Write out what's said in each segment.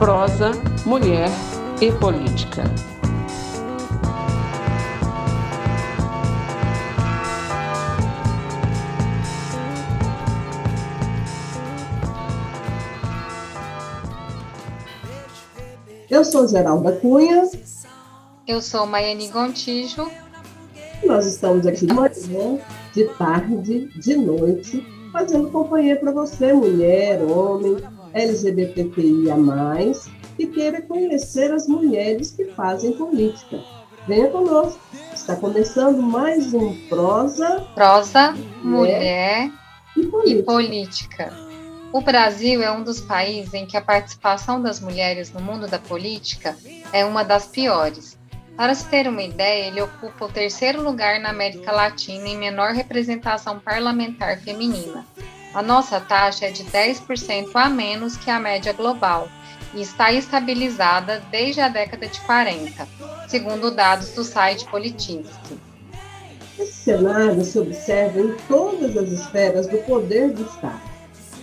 prosa, mulher e política. Eu sou Geralda Cunha. Eu sou Maiane Gontijo. Nós estamos aqui de manhã, de tarde, de noite, fazendo companhia para você, mulher, homem, LGBTQIA+, que queira conhecer as mulheres que fazem política. Venha conosco. Está começando mais um Prosa... Prosa, Mulher, mulher e, política. e Política. O Brasil é um dos países em que a participação das mulheres no mundo da política é uma das piores. Para se ter uma ideia, ele ocupa o terceiro lugar na América Latina em menor representação parlamentar feminina. A nossa taxa é de 10% a menos que a média global e está estabilizada desde a década de 40, segundo dados do site Politinsky. Esse cenário se observa em todas as esferas do poder do Estado,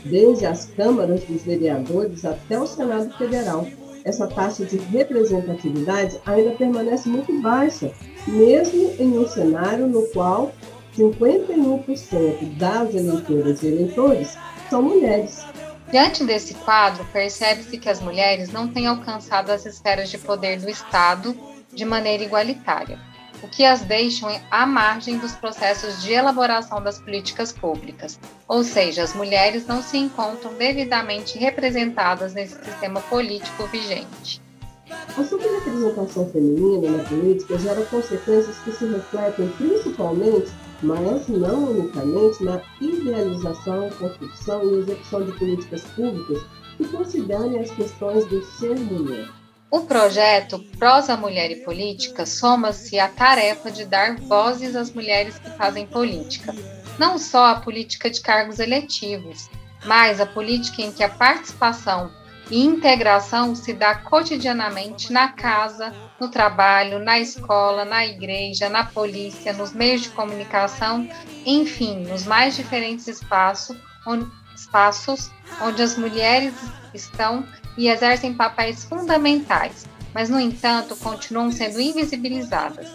desde as câmaras dos vereadores até o Senado Federal. Essa taxa de representatividade ainda permanece muito baixa, mesmo em um cenário no qual 51% das eleitoras e eleitores são mulheres. Diante desse quadro, percebe-se que as mulheres não têm alcançado as esferas de poder do Estado de maneira igualitária, o que as deixam à margem dos processos de elaboração das políticas públicas, ou seja, as mulheres não se encontram devidamente representadas nesse sistema político vigente. A subrepresentação feminina na política gera consequências que se refletem principalmente mas não unicamente na idealização, construção e execução de políticas públicas que considerem as questões do ser mulher. O projeto Prosa Mulher e Política soma-se à tarefa de dar vozes às mulheres que fazem política, não só a política de cargos eletivos, mas a política em que a participação e integração se dá cotidianamente na casa, no trabalho, na escola, na igreja, na polícia, nos meios de comunicação, enfim, nos mais diferentes espaços onde, espaços onde as mulheres estão e exercem papéis fundamentais, mas, no entanto, continuam sendo invisibilizadas.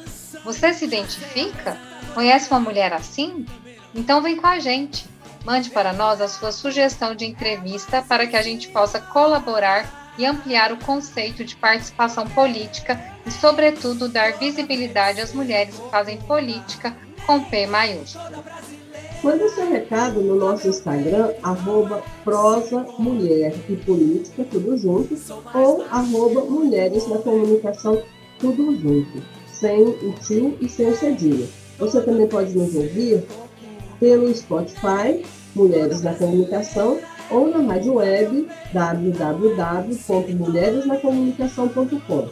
Você se identifica? Conhece uma mulher assim? Então vem com a gente. Mande para nós a sua sugestão de entrevista para que a gente possa colaborar e ampliar o conceito de participação política e, sobretudo, dar visibilidade às mulheres que fazem política com P maiúsculo. Mande seu recado no nosso Instagram, arroba prosa mulher e política, tudo junto, ou arroba mulheres na comunicação, tudo junto, sem o tio e sem o cedilha. Você também pode nos ouvir pelo Spotify, Mulheres na Comunicação, ou na rádio web www.mulheresnacomunicação.com.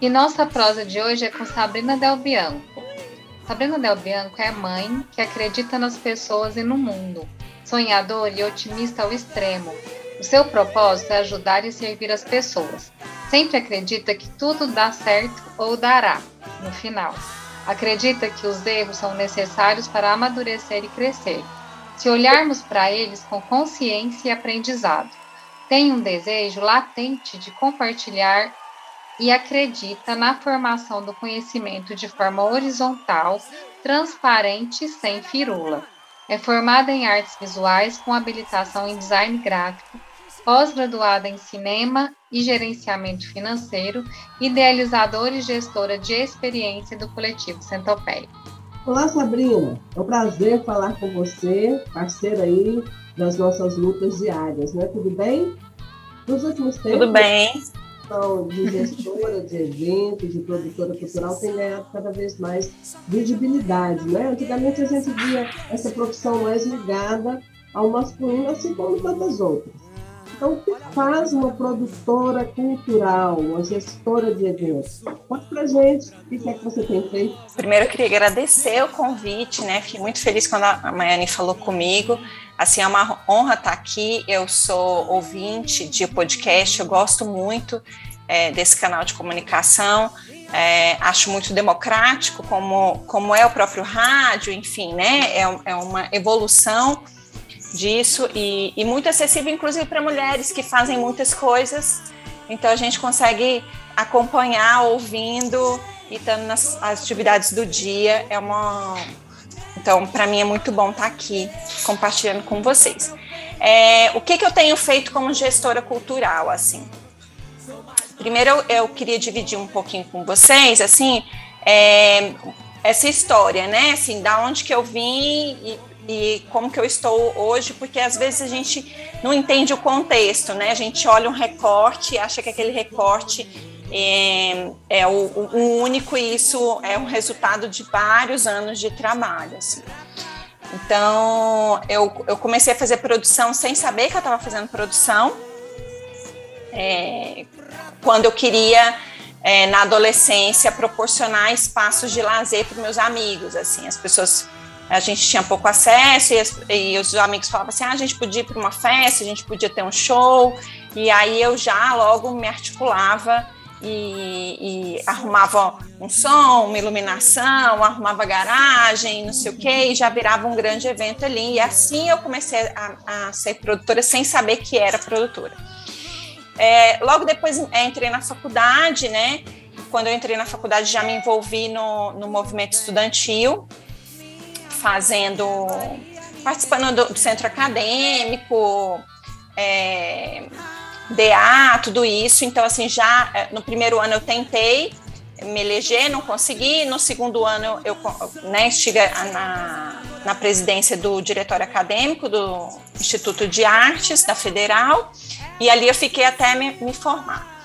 E nossa prosa de hoje é com Sabrina Del Bianco. Sabrina Del Bianco é mãe que acredita nas pessoas e no mundo, sonhadora e otimista ao extremo. O seu propósito é ajudar e servir as pessoas. Sempre acredita que tudo dá certo ou dará, no final. Acredita que os erros são necessários para amadurecer e crescer. Se olharmos para eles com consciência e aprendizado, tem um desejo latente de compartilhar e acredita na formação do conhecimento de forma horizontal, transparente e sem firula. É formada em artes visuais com habilitação em design gráfico, pós-graduada em cinema e gerenciamento financeiro, idealizadora e gestora de experiência do coletivo Centopeia. Olá, Sabrina. É um prazer falar com você, parceira aí das nossas lutas diárias, né? Tudo bem? Nos últimos tempos, Tudo bem. de gestora de eventos, de produtora cultural, tem ganhado cada vez mais visibilidade, né? Antigamente a gente via essa profissão mais ligada ao masculino, assim como tantas outras. Então, o que faz uma produtora cultural, uma gestora de eventos? Conta pra gente o que é que você tem feito. Primeiro, eu queria agradecer o convite, né? Fiquei muito feliz quando a Maiane falou comigo. Assim, é uma honra estar aqui. Eu sou ouvinte de podcast, eu gosto muito é, desse canal de comunicação. É, acho muito democrático, como, como é o próprio rádio, enfim, né? É, é uma evolução disso e, e muito acessível, inclusive, para mulheres que fazem muitas coisas Então a gente consegue acompanhar, ouvindo e estando nas atividades do dia. É uma. Então, para mim é muito bom estar tá aqui compartilhando com vocês. É, o que, que eu tenho feito como gestora cultural, assim? Primeiro, eu, eu queria dividir um pouquinho com vocês, assim, é, essa história, né? Assim, da onde que eu vim e, e como que eu estou hoje, porque às vezes a gente não entende o contexto, né? A gente olha um recorte e acha que aquele recorte é, é o, o, único e isso é um resultado de vários anos de trabalho. Assim. Então, eu, eu comecei a fazer produção sem saber que eu estava fazendo produção. É, quando eu queria, é, na adolescência, proporcionar espaços de lazer para meus amigos. Assim, as pessoas a gente tinha pouco acesso e, e, os amigos falavam assim: ah, a gente podia ir para uma festa, a gente podia ter um show, e aí eu já logo me articulava e, e, arrumava um som, uma iluminação, arrumava garagem, não sei o quê, e já virava um grande evento ali. E assim eu comecei a, a ser produtora sem saber que era produtora. É, logo depois é, entrei na faculdade, né? Quando eu entrei na faculdade já me envolvi no, no movimento estudantil, fazendo, participando do, do centro acadêmico, é, DA, tudo isso. Então, assim, já é, no primeiro ano eu tentei me eleger, não consegui. No segundo ano eu né, estive na, na presidência do diretório acadêmico do Instituto de Artes da Federal e ali eu fiquei até me, me formar.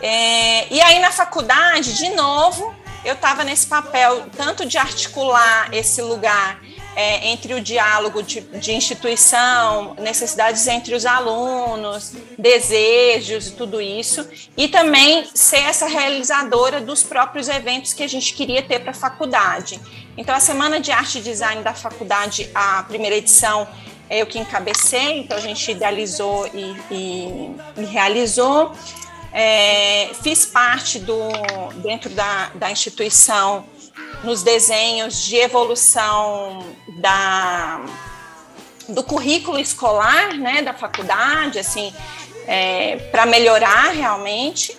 É, e aí na faculdade, de novo, eu estava nesse papel tanto de articular esse lugar é, entre o diálogo de, de, instituição, necessidades entre os alunos, desejos e tudo isso, e também ser essa realizadora dos próprios eventos que a gente queria ter para a faculdade. Então, a Semana de Arte e Design da faculdade, a primeira edição, é eu que encabecei, então a gente idealizou e, e, e realizou. É, fiz parte do dentro da, da instituição nos desenhos de evolução da, do currículo escolar, né, da faculdade, assim, é, para melhorar realmente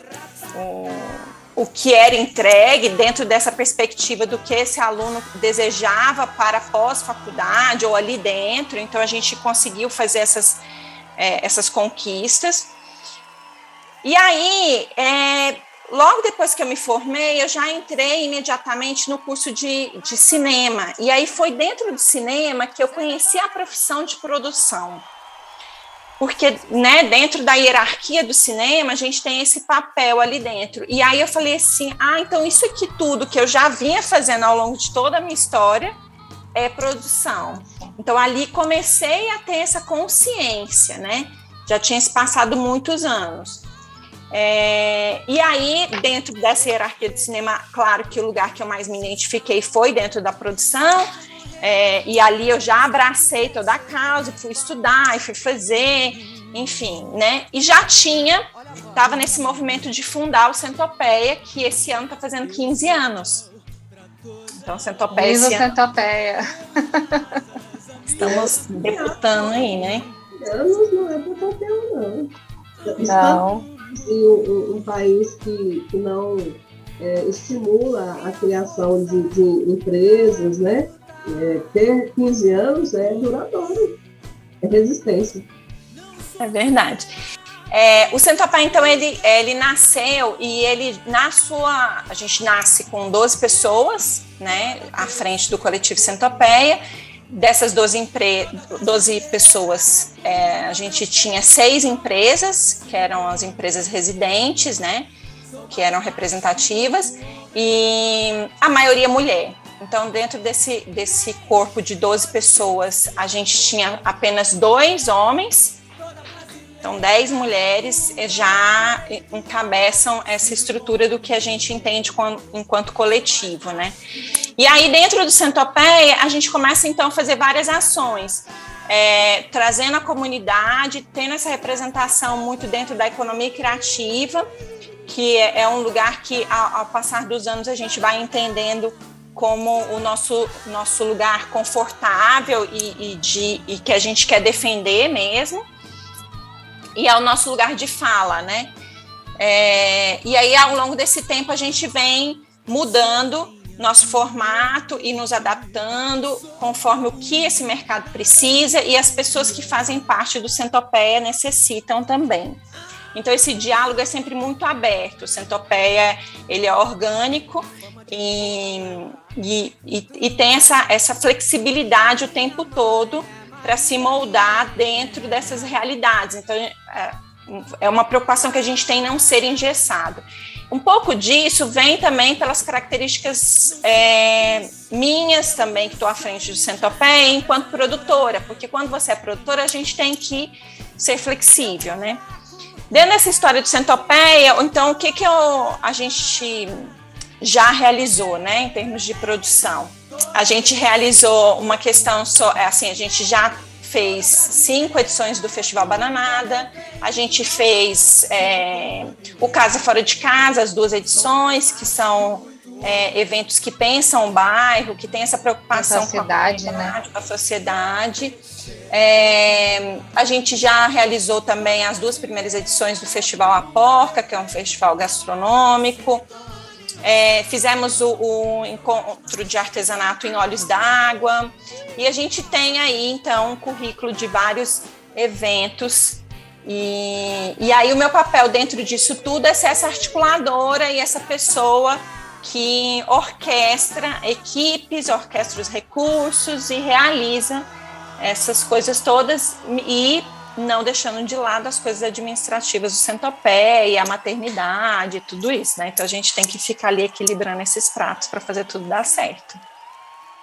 o, o que era entregue dentro dessa perspectiva do que esse aluno desejava para pós-faculdade ou ali dentro. Então, a gente conseguiu fazer essas, é, essas conquistas. E aí, é, Logo depois que eu me formei, eu já entrei imediatamente no curso de, de cinema. E aí foi dentro do cinema que eu conheci a profissão de produção. Porque, né, dentro da hierarquia do cinema, a gente tem esse papel ali dentro. E aí eu falei assim: ah, então isso aqui tudo que eu já vinha fazendo ao longo de toda a minha história é produção. Então ali comecei a ter essa consciência, né? Já tinha se passado muitos anos. É, e aí, dentro dessa hierarquia de cinema, claro que o lugar que eu mais me identifiquei foi dentro da produção, é, e ali eu já abracei toda a causa, fui estudar e fui fazer, enfim, né? E já tinha, estava nesse movimento de fundar o Centopeia, que esse ano está fazendo 15 anos. Então, Centopeia. Viva ano... Centopeia! Estamos debutando aí, né? Anos não é para um, não. Não e um, um país que, que não é, estimula a criação de, de empresas, né? É, ter 15 anos é duradouro, é resistência. É verdade. É, o Centopai, então, ele, ele nasceu e ele, na sua. A gente nasce com 12 pessoas, né, à frente do coletivo Centopeia, Dessas 12, empre... 12 pessoas, é, a gente tinha seis empresas, que eram as empresas residentes, né? Que eram representativas, e a maioria mulher. Então, dentro desse, desse corpo de 12 pessoas, a gente tinha apenas dois homens então, 10 mulheres já encabeçam essa estrutura do que a gente entende enquanto coletivo, né? E aí, dentro do Centopeia, a gente começa, então, a fazer várias ações, é, trazendo a comunidade, tendo essa representação muito dentro da economia criativa, que é, é um lugar que, ao, ao passar dos anos, a gente vai entendendo como o nosso, nosso lugar confortável e, e, de, e que a gente quer defender mesmo e é o nosso lugar de fala, né? É, e aí, ao longo desse tempo, a gente vem mudando nosso formato e nos adaptando conforme o que esse mercado precisa e as pessoas que fazem parte do Centopeia necessitam também. Então esse diálogo é sempre muito aberto. O Centopeia ele é orgânico e, e, e tem essa, essa flexibilidade o tempo todo para se moldar dentro dessas realidades. Então é, é uma preocupação que a gente tem não ser engessado. Um pouco disso vem também pelas características é, minhas também, que estou à frente do Centopeia, enquanto produtora, porque quando você é produtora, a gente tem que ser flexível, né? Dentro dessa história do Centopeia, então, o que, que eu, a gente já realizou, né, em termos de produção? A gente realizou uma questão só, é, assim, a gente já fez cinco edições do Festival Bananada, a gente fez é, o Casa Fora de Casa, as duas edições, que são é, eventos que pensam o bairro, que tem essa preocupação com, a né? com a sociedade. É, a gente já realizou também as duas primeiras edições do Festival A Porca, que é um festival gastronômico. É, fizemos o, o, encontro de artesanato em Olhos d'Água. E a gente tem aí então um currículo de vários eventos. E, e aí o meu papel dentro disso tudo é ser essa articuladora e essa pessoa que orquestra equipes, orquestra os recursos e realiza essas coisas todas. E não deixando de lado as coisas administrativas do centopé, a maternidade, tudo isso, né? Então a gente tem que ficar ali equilibrando esses pratos para fazer tudo dar certo.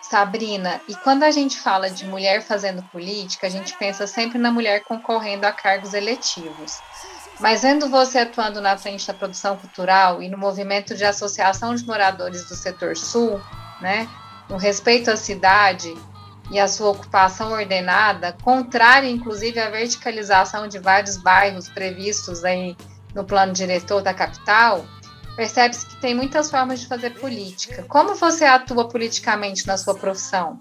Sabrina, e quando a gente fala de mulher fazendo política, a gente pensa sempre na mulher concorrendo a cargos eletivos. Mas vendo você atuando na frente da produção cultural e no movimento de associação de moradores do setor sul, né, no respeito à cidade e a sua ocupação ordenada, contrária inclusive à verticalização de vários bairros previstos aí no plano diretor da capital, percebe-se que tem muitas formas de fazer política. Como você atua politicamente na sua profissão?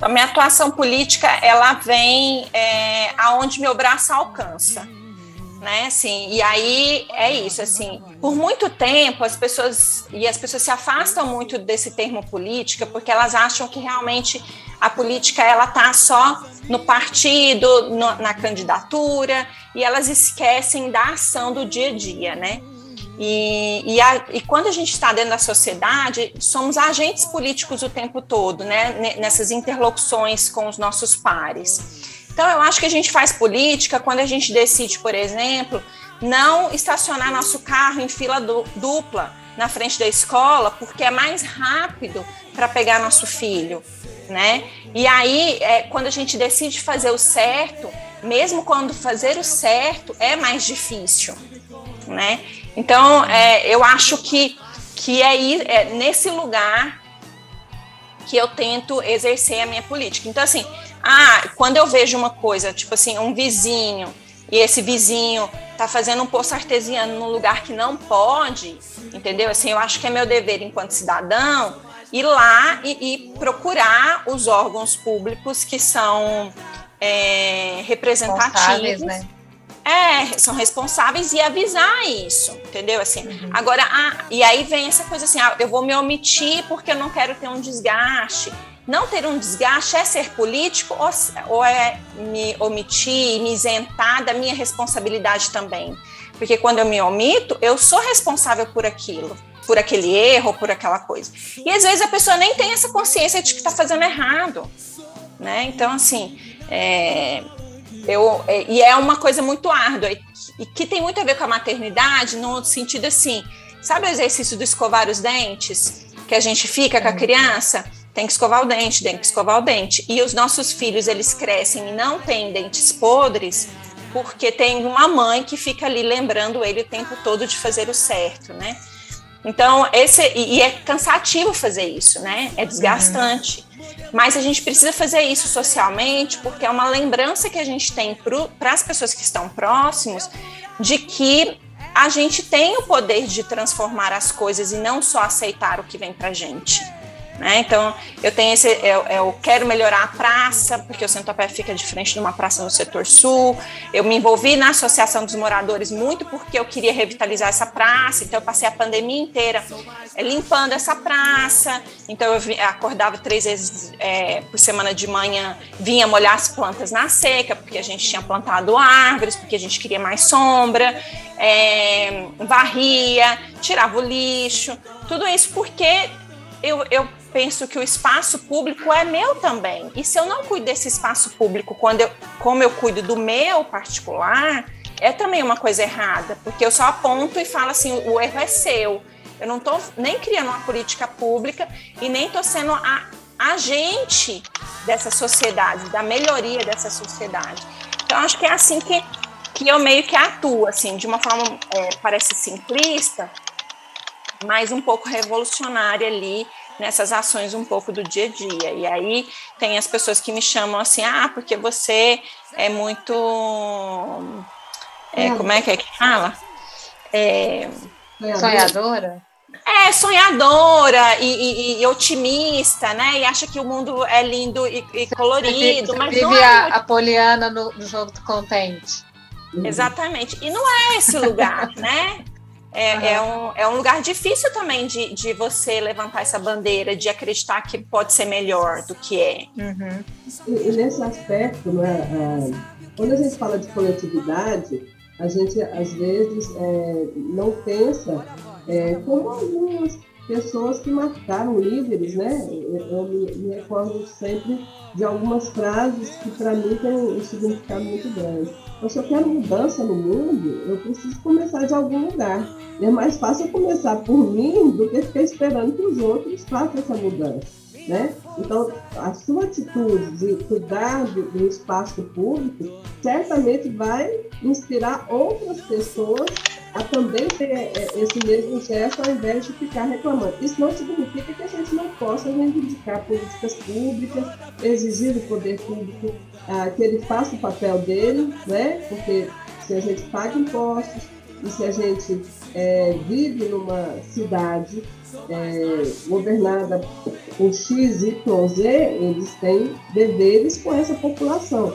A minha atuação política ela vem é, aonde meu braço alcança né? Assim, e aí é isso, assim, por muito tempo as pessoas e as pessoas se afastam muito desse termo política porque elas acham que realmente a política ela tá só no partido, no, na candidatura e elas esquecem da ação do dia a dia, né? E, e, a, e, quando a gente está dentro da sociedade, somos agentes políticos o tempo todo, né? Nessas interlocuções com os nossos pares. Então, eu acho que a gente faz política quando a gente decide, por exemplo, não estacionar nosso carro em fila dupla na frente da escola, porque é mais rápido para pegar nosso filho, né? E aí, é, quando a gente decide fazer o certo, mesmo quando fazer o certo é mais difícil, né? Então, é, eu acho que, que é, é nesse lugar que eu tento exercer a minha política. Então, assim, ah, quando eu vejo uma coisa, tipo assim, um vizinho, e esse vizinho tá fazendo um poço artesiano num lugar que não pode, entendeu? Assim, eu acho que é meu dever enquanto cidadão ir lá e, e procurar os órgãos públicos que são é, representativos. Né? É, são responsáveis e avisar isso, entendeu? Assim, uhum. agora, ah, e aí vem essa coisa assim, ah, eu vou me omitir porque eu não quero ter um desgaste. Não ter um desgaste é ser político ou, ou é me omitir, me isentar da minha responsabilidade também? Porque quando eu me omito, eu sou responsável por aquilo, por aquele erro, por aquela coisa. E às vezes a pessoa nem tem essa consciência de que está fazendo errado, né? Então, assim, é, eu, é, e é uma coisa muito árdua e, e que tem muito a ver com a maternidade, no sentido assim, sabe o exercício do escovar os dentes? Que a gente fica com a criança? Tem que escovar o dente, tem que escovar o dente. E os nossos filhos, eles crescem e não têm dentes podres, porque tem uma mãe que fica ali lembrando ele o tempo todo de fazer o certo, né? Então, esse e é cansativo fazer isso, né? É desgastante. Uhum. Mas a gente precisa fazer isso socialmente, porque é uma lembrança que a gente tem para as pessoas que estão próximos de que a gente tem o poder de transformar as coisas e não só aceitar o que vem para a gente Né? Então, eu tenho esse, eu, eu, quero melhorar a praça, porque o Centopé fica de frente de uma praça no setor sul. Eu me envolvi na Associação dos Moradores muito porque eu queria revitalizar essa praça, então eu passei a pandemia inteira é, limpando essa praça. Então, eu acordava três vezes é, por semana de manhã, vinha molhar as plantas na seca, porque a gente tinha plantado árvores, porque a gente queria mais sombra, é, varria, tirava o lixo, tudo isso porque eu, eu penso que o espaço público é meu também. E se eu não cuido desse espaço público quando eu, como eu cuido do meu particular, é também uma coisa errada, porque eu só aponto e falo assim, o erro é seu. Eu não estou nem criando uma política pública e nem estou sendo a agente dessa sociedade, da melhoria dessa sociedade. Então, acho que é assim que, que eu meio que atuo, assim, de uma forma, é, parece simplista, mas um pouco revolucionária ali, nessas ações um pouco do dia a dia. E aí tem as pessoas que me chamam assim, ah, porque você é muito. É, como é que é que fala? É, sonhadora? É, sonhadora e, e, e, otimista, né? E acha que o mundo é lindo e, e colorido. Você mas vive não é a, a Poliana no, no jogo do contente. Exatamente. E não é esse lugar, né? É, uhum. é, um, é um lugar difícil também de, de você levantar essa bandeira, de acreditar que pode ser melhor do que é. Uhum. E, e, nesse aspecto, né, é, quando a gente fala de coletividade, a gente às vezes é, não pensa é, como algumas pessoas que marcaram líderes, né? Eu me, me recordo sempre de algumas frases que para mim têm um significado muito grande. Eu se eu quero mudança no mundo, eu preciso começar de algum lugar. É mais fácil começar por mim do que ficar esperando que os outros façam essa mudança. Né? Então, a sua atitude de cuidar do, do espaço público certamente vai inspirar outras pessoas a também ter é, esse mesmo gesto ao invés de ficar reclamando. Isso não significa que a gente não possa reivindicar políticas públicas, exigir do poder público ah, que ele faça o papel dele, né? porque se a gente paga impostos e se a gente é, vive numa cidade é, governada por X, Y, Z, eles têm deveres com essa população.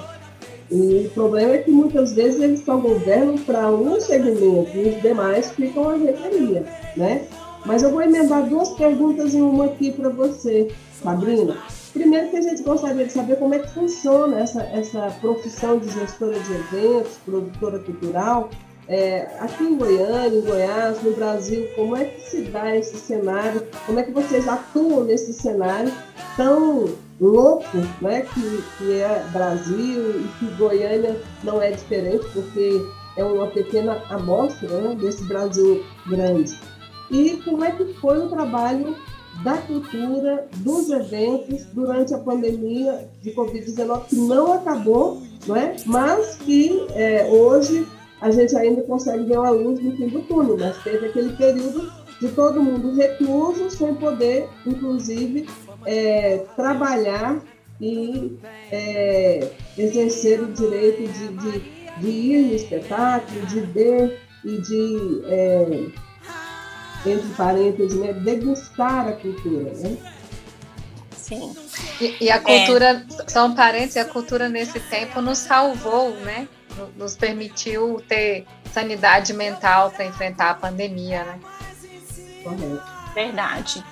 E o problema é que muitas vezes eles só governam para um segmento e os demais ficam à revelia, né? Mas eu vou emendar duas perguntas em uma aqui para você, Sabrina. Primeiro que a gente gostaria de saber como é que funciona essa, essa profissão de gestora de eventos, produtora cultural, é, aqui em Goiânia, em Goiás, no Brasil, como é que se dá esse cenário? Como é que vocês atuam nesse cenário tão louco, né, que, que é Brasil e que Goiânia não é diferente, porque é uma pequena amostra né, desse Brasil grande. E como é que foi o trabalho da cultura, dos eventos durante a pandemia de Covid-19, que não acabou, não é? mas que é, hoje a gente ainda consegue ver uma luz no fim do túnel, mas teve aquele período de todo mundo recluso, sem poder, inclusive, é, trabalhar e é, exercer o direito de, de, de, ir no espetáculo, de ver e de, é, entre parênteses, né, degustar a cultura. Né? Sim. E, e a cultura, são parênteses, a cultura nesse tempo nos salvou, né? nos permitiu ter sanidade mental para enfrentar a pandemia, né? Verdade.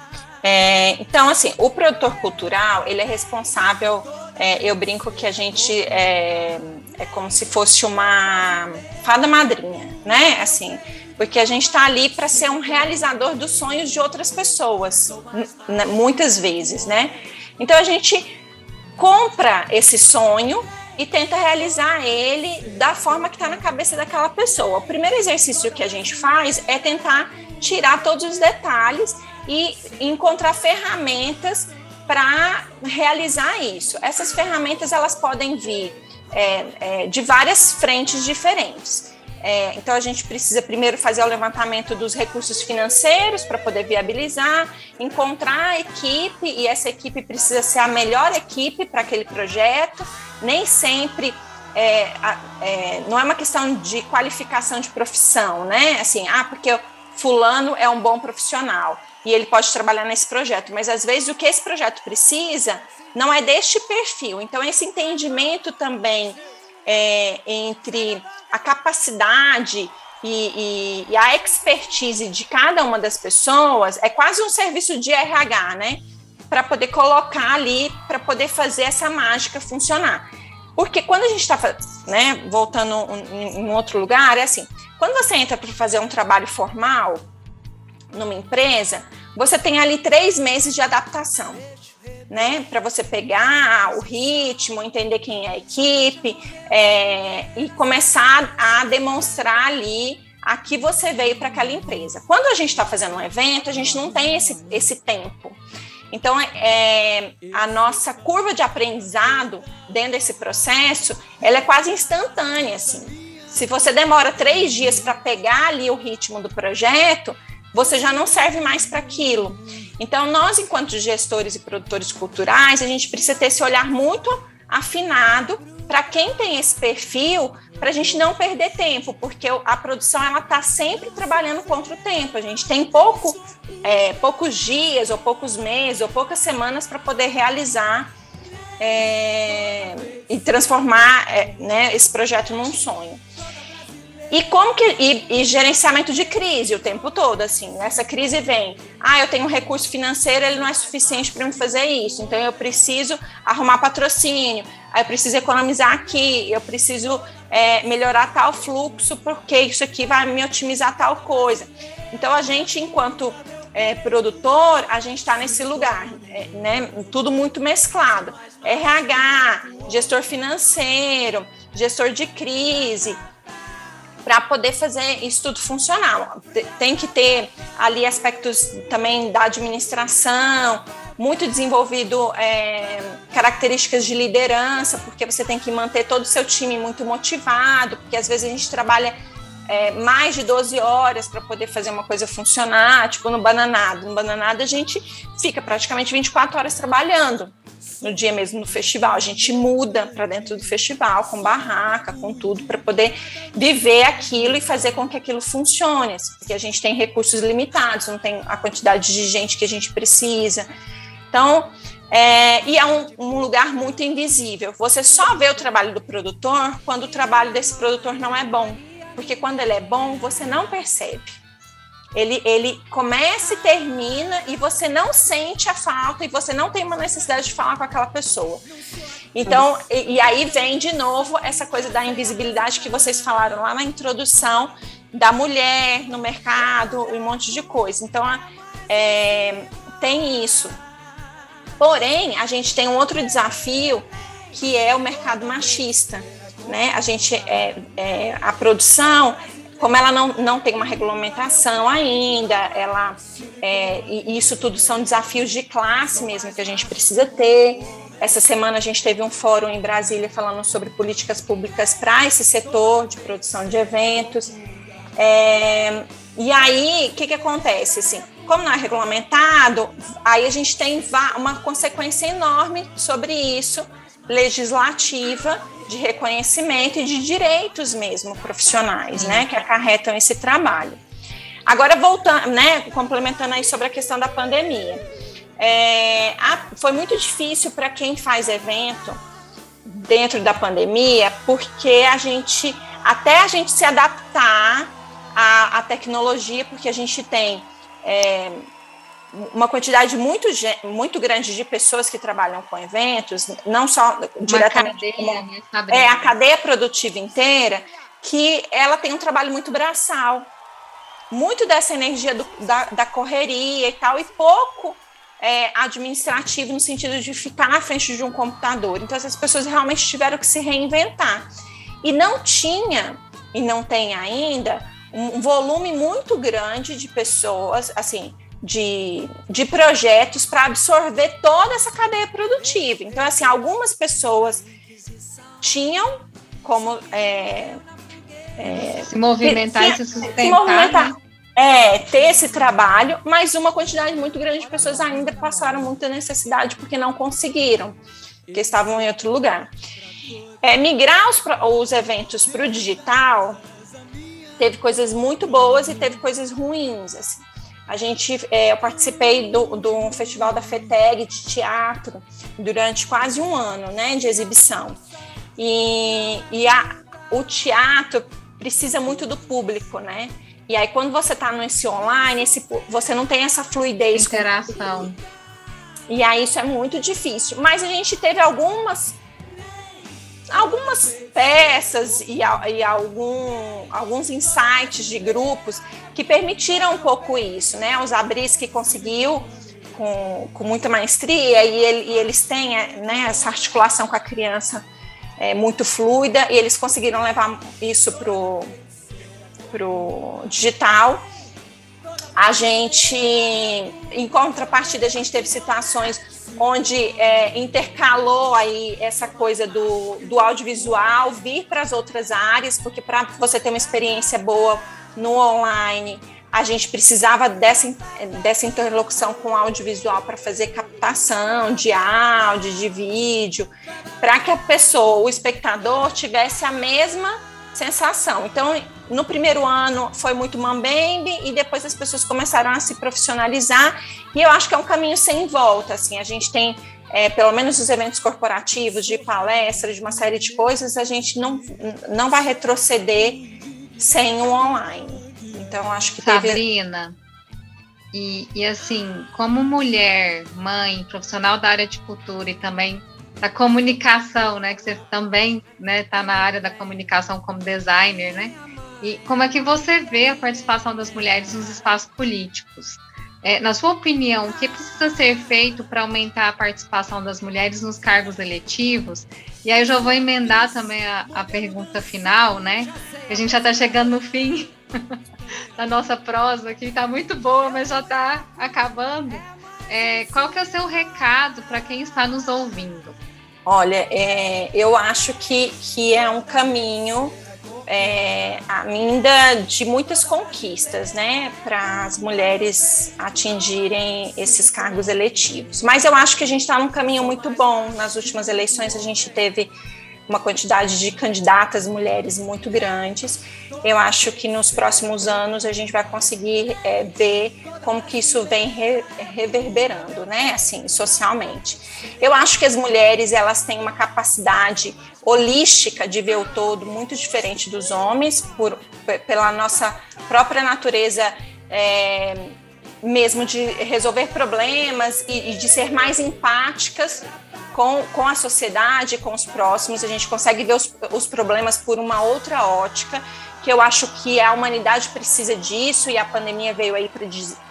É, então, assim, o produtor cultural, ele é responsável, é, eu brinco que a gente é, é como se fosse uma fada madrinha, né? Assim, porque a gente está ali para ser um realizador dos sonhos de outras pessoas, muitas vezes, né? Então a gente compra esse sonho e tenta realizar ele da forma que está na cabeça daquela pessoa. O primeiro exercício que a gente faz é tentar tirar todos os detalhes e encontrar ferramentas para realizar isso. Essas ferramentas elas podem vir é, é, de várias frentes diferentes. É, então a gente precisa primeiro fazer o levantamento dos recursos financeiros para poder viabilizar, encontrar a equipe e essa equipe precisa ser a melhor equipe para aquele projeto. Nem sempre é, é, não é uma questão de qualificação de profissão, né? Assim, ah, porque fulano é um bom profissional. e ele pode trabalhar nesse projeto, mas às vezes o que esse projeto precisa não é deste perfil. Então, esse entendimento também é, entre a capacidade e, e, e, a expertise de cada uma das pessoas é quase um serviço de RH, né? Para poder colocar ali, para poder fazer essa mágica funcionar. Porque quando a gente está, né, voltando em, outro lugar, é assim: quando você entra para fazer um trabalho formal numa empresa, você tem ali três meses de adaptação né? Para você pegar o ritmo, entender quem é a equipe é, e começar a demonstrar ali a que você veio para aquela empresa. Quando a gente está fazendo um evento, a gente não tem esse, esse tempo. Então, é, a nossa curva de aprendizado dentro desse processo, ela é quase instantânea, assim. Se você demora três dias para pegar ali o ritmo do projeto, você já não serve mais para aquilo. Então, nós, enquanto gestores e produtores culturais, a gente precisa ter esse olhar muito afinado para quem tem esse perfil, para a gente não perder tempo, porque a produção ela está sempre trabalhando contra o tempo. A gente tem pouco, é, poucos dias, ou poucos meses, ou poucas semanas para poder realizar é, e transformar é, né, esse projeto num sonho. E como que e, e, gerenciamento de crise o tempo todo, assim, essa crise vem, ah, eu tenho um recurso financeiro, ele não é suficiente para me fazer isso, então eu preciso arrumar patrocínio, eu preciso economizar aqui, eu preciso é, melhorar tal fluxo, porque isso aqui vai me otimizar tal coisa. Então a gente, enquanto é, produtor, a gente está nesse lugar, é, né? Tudo muito mesclado. RH, gestor financeiro, gestor de crise, para poder fazer isso tudo funcionar. Tem que ter ali aspectos também da administração, muito desenvolvido é, características de liderança, porque você tem que manter todo o seu time muito motivado, porque às vezes a gente trabalha é, mais de 12 horas para poder fazer uma coisa funcionar, tipo no bananado. No bananado a gente fica praticamente 24 horas trabalhando no dia mesmo do festival. A gente muda para dentro do festival, com barraca, com tudo, para poder viver aquilo e fazer com que aquilo funcione. Assim, porque a gente tem recursos limitados, não tem a quantidade de gente que a gente precisa. Então, é, e é um, um, lugar muito invisível. Você só vê o trabalho do produtor quando o trabalho desse produtor não é bom. Porque quando ele é bom, você não percebe. Ele, ele começa e termina e você não sente a falta e você não tem uma necessidade de falar com aquela pessoa. Então, e, e aí vem de novo essa coisa da invisibilidade que vocês falaram lá na introdução da mulher no mercado e um monte de coisa. Então, é, tem isso. Porém, a gente tem um outro desafio que é o mercado machista. Né? A gente é, é, a produção como ela não, não tem uma regulamentação ainda, ela é, e isso tudo são desafios de classe mesmo que a gente precisa ter. Essa semana a gente teve um fórum em Brasília falando sobre políticas públicas para esse setor de produção de eventos. É, e aí, o que, que acontece? Assim, como não é regulamentado, aí a gente tem uma consequência enorme sobre isso, legislativa, de reconhecimento e de direitos mesmo profissionais, né, que acarretam esse trabalho. Agora voltando, né, complementando aí sobre a questão da pandemia, é, a, foi muito difícil para quem faz evento dentro da pandemia, porque a gente até a gente se adaptar à, à tecnologia, porque a gente tem é, uma quantidade muito, muito grande de pessoas que trabalham com eventos, não só uma diretamente, cadeia, né, é a cadeia produtiva inteira, que ela tem um trabalho muito braçal, muito dessa energia do, da, da, correria e tal, e pouco é, administrativo no sentido de ficar na frente de um computador. Então essas pessoas realmente tiveram que se reinventar. E não tinha e não tem ainda um volume muito grande de pessoas, assim, de, de projetos para absorver toda essa cadeia produtiva. Então, assim, algumas pessoas tinham como é, é, se movimentar e se sustentar. Se movimentar, né? é, ter esse trabalho, mas uma quantidade muito grande de pessoas ainda passaram muita necessidade porque não conseguiram, porque estavam em outro lugar. É, migrar os, os eventos para o digital teve coisas muito boas e teve coisas ruins. Assim. A gente, é, eu participei do, do festival da FETEG de teatro durante quase um ano, né, de exibição. E, e a, o teatro precisa muito do público, né? E aí, quando você está nesse online, esse, você não tem essa fluidez. Interação. E aí, isso é muito difícil. Mas a gente teve algumas algumas peças e, e algum, alguns insights de grupos que permitiram um pouco isso, né? Os Abris que conseguiu com, com muita maestria e, ele, e eles têm né, essa articulação com a criança é, muito fluida e eles conseguiram levar isso para o digital. A gente, em contrapartida, a gente teve situações onde é, intercalou aí essa coisa do, do audiovisual vir para as outras áreas, porque para você ter uma experiência boa no online, a gente precisava dessa, dessa interlocução com o audiovisual para fazer captação de áudio, de vídeo, para que a pessoa, o espectador, tivesse a mesma sensação. Então, no primeiro ano foi muito mambembe e depois as pessoas começaram a se profissionalizar e eu acho que é um caminho sem volta, assim, a gente tem é, pelo menos os eventos corporativos, de palestras, de uma série de coisas, a gente não, não vai retroceder sem o online. Então, acho que teve... Sabrina, e, e assim, como mulher, mãe, profissional da área de cultura e também da comunicação, né? Que você também né, está na área da comunicação como designer, né? E como é que você vê a participação das mulheres nos espaços políticos? É, na sua opinião, o que precisa ser feito para aumentar a participação das mulheres nos cargos eletivos? E aí eu já vou emendar também a, a pergunta final, né? A gente já está chegando no fim da nossa prosa, que está muito boa, mas já está acabando. É, qual que é o seu recado para quem está nos ouvindo? Olha, é, eu acho que, que é um caminho é, ainda de muitas conquistas, né, para as mulheres atingirem esses cargos eletivos. Mas eu acho que a gente está num caminho muito bom. Nas últimas eleições a gente teve uma quantidade de candidatas mulheres muito grandes. Eu acho que nos próximos anos a gente vai conseguir é, ver como que isso vem re, reverberando, né, assim, socialmente. Eu acho que as mulheres elas têm uma capacidade holística de ver o todo muito diferente dos homens por pela nossa própria natureza é, mesmo de resolver problemas e, e de ser mais empáticas com, com a sociedade, com os próximos, a gente consegue ver os, os problemas por uma outra ótica, que eu acho que a humanidade precisa disso e a pandemia veio aí para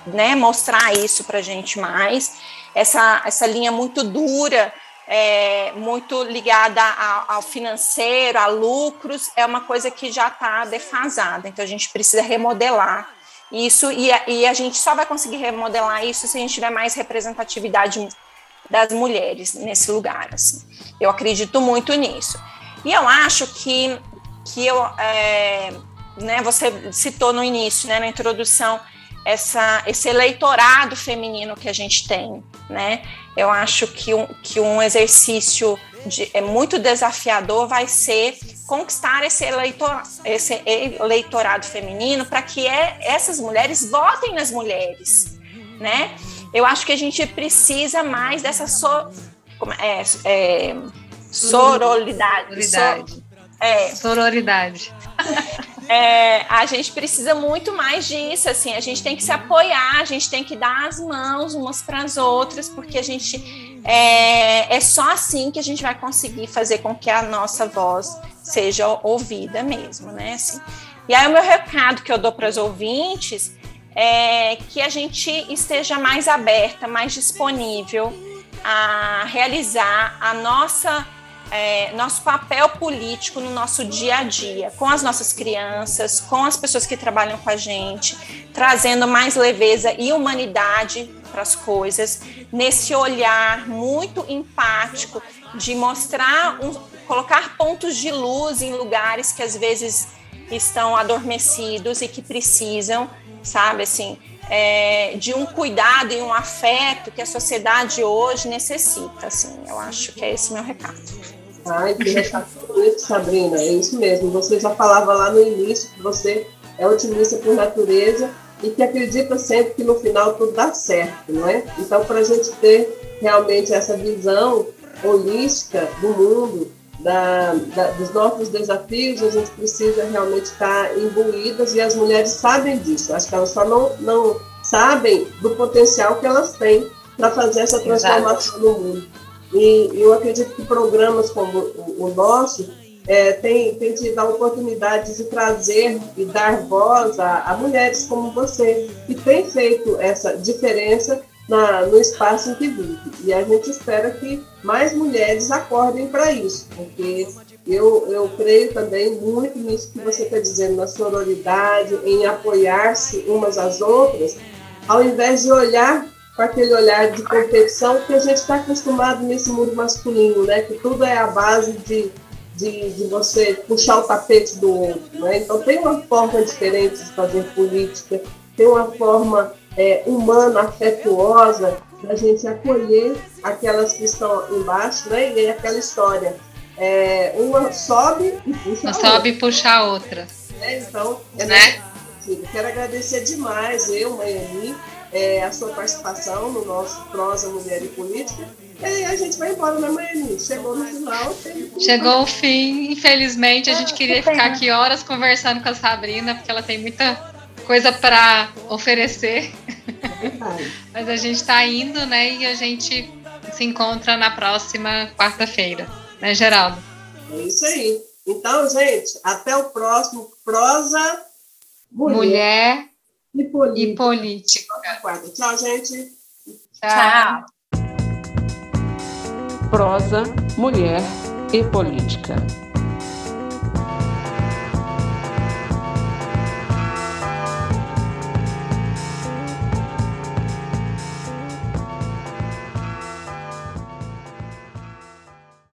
né, mostrar isso para a gente mais. Essa, essa linha muito dura, é, muito ligada ao, ao financeiro, a lucros, é uma coisa que já está defasada. Então a gente precisa remodelar isso e a, e a gente só vai conseguir remodelar isso se a gente tiver mais representatividade das mulheres nesse lugar. Assim. Eu acredito muito nisso. E eu acho que, que eu, é, né, você citou no início, né, na introdução, essa, esse eleitorado feminino que a gente tem. Né? Eu acho que um, que um exercício de, é muito desafiador vai ser conquistar esse, eleitor, esse eleitorado feminino para que é, essas mulheres votem nas mulheres. Né? Eu acho que a gente precisa mais dessa so, é, é, sororidade. Sororidade. é, sororidade. É, a gente precisa muito mais disso, assim, a gente tem que se apoiar, a gente tem que dar as mãos umas para as outras, porque a gente é, é só assim que a gente vai conseguir fazer com que a nossa voz seja ouvida mesmo, né? Assim. E aí o meu recado que eu dou para os ouvintes é, que a gente esteja mais aberta, mais disponível a realizar a nossa é, nosso papel político no nosso dia a dia, com as nossas crianças, com as pessoas que trabalham com a gente, trazendo mais leveza e humanidade para as coisas, nesse olhar muito empático de mostrar, um, colocar pontos de luz em lugares que às vezes estão adormecidos e que precisam sabe? Assim, é, de um cuidado e um afeto que a sociedade hoje necessita. Assim, eu acho que é esse meu recado. Ai, que recado bonito, Sabrina. É isso mesmo. Você já falava lá no início que você é otimista por natureza e que acredita sempre que no final tudo dá certo, não é? Então, para a gente ter realmente essa visão holística do mundo, da, da, dos nossos desafios, a gente precisa realmente estar imbuídas e as mulheres sabem disso. Acho que elas só não, não sabem do potencial que elas têm para fazer essa transformação Exato. no mundo. E eu acredito que programas como o, o nosso é, tem, tem tido a oportunidade de trazer e dar voz a, a mulheres como você, que tem feito essa diferença na, no espaço em que vive. E a gente espera que mais mulheres acordem para isso, porque eu, eu creio também muito nisso que você está dizendo, na sororidade, em apoiar-se umas às outras, ao invés de olhar com aquele olhar de competição que a gente está acostumado nesse mundo masculino, né? que tudo é a base de, de, de você puxar o tapete do outro. Né? Então, tem uma forma diferente de fazer política, tem uma forma é, humana, afetuosa, da gente acolher aquelas que estão embaixo, né? E aí aquela história. É, uma sobe e puxa uma a outra. sobe e puxa a outra. É, então, é né? Quero agradecer demais, eu, Maiani, é, a sua participação no nosso Prosa Mulher e Política. E a gente vai embora, né, Maiani? Chegou no final. Chegou o fim, infelizmente. A gente queria ficar aqui horas conversando com a Sabrina, porque ela tem muita coisa para oferecer. Mas a gente está indo, né? E a gente se encontra na próxima quarta-feira, né, Geraldo? É isso aí. Então, gente, até o próximo Prosa Mulher, Mulher e Política. E política. Tchau, gente. Tchau. Prosa Mulher e Política.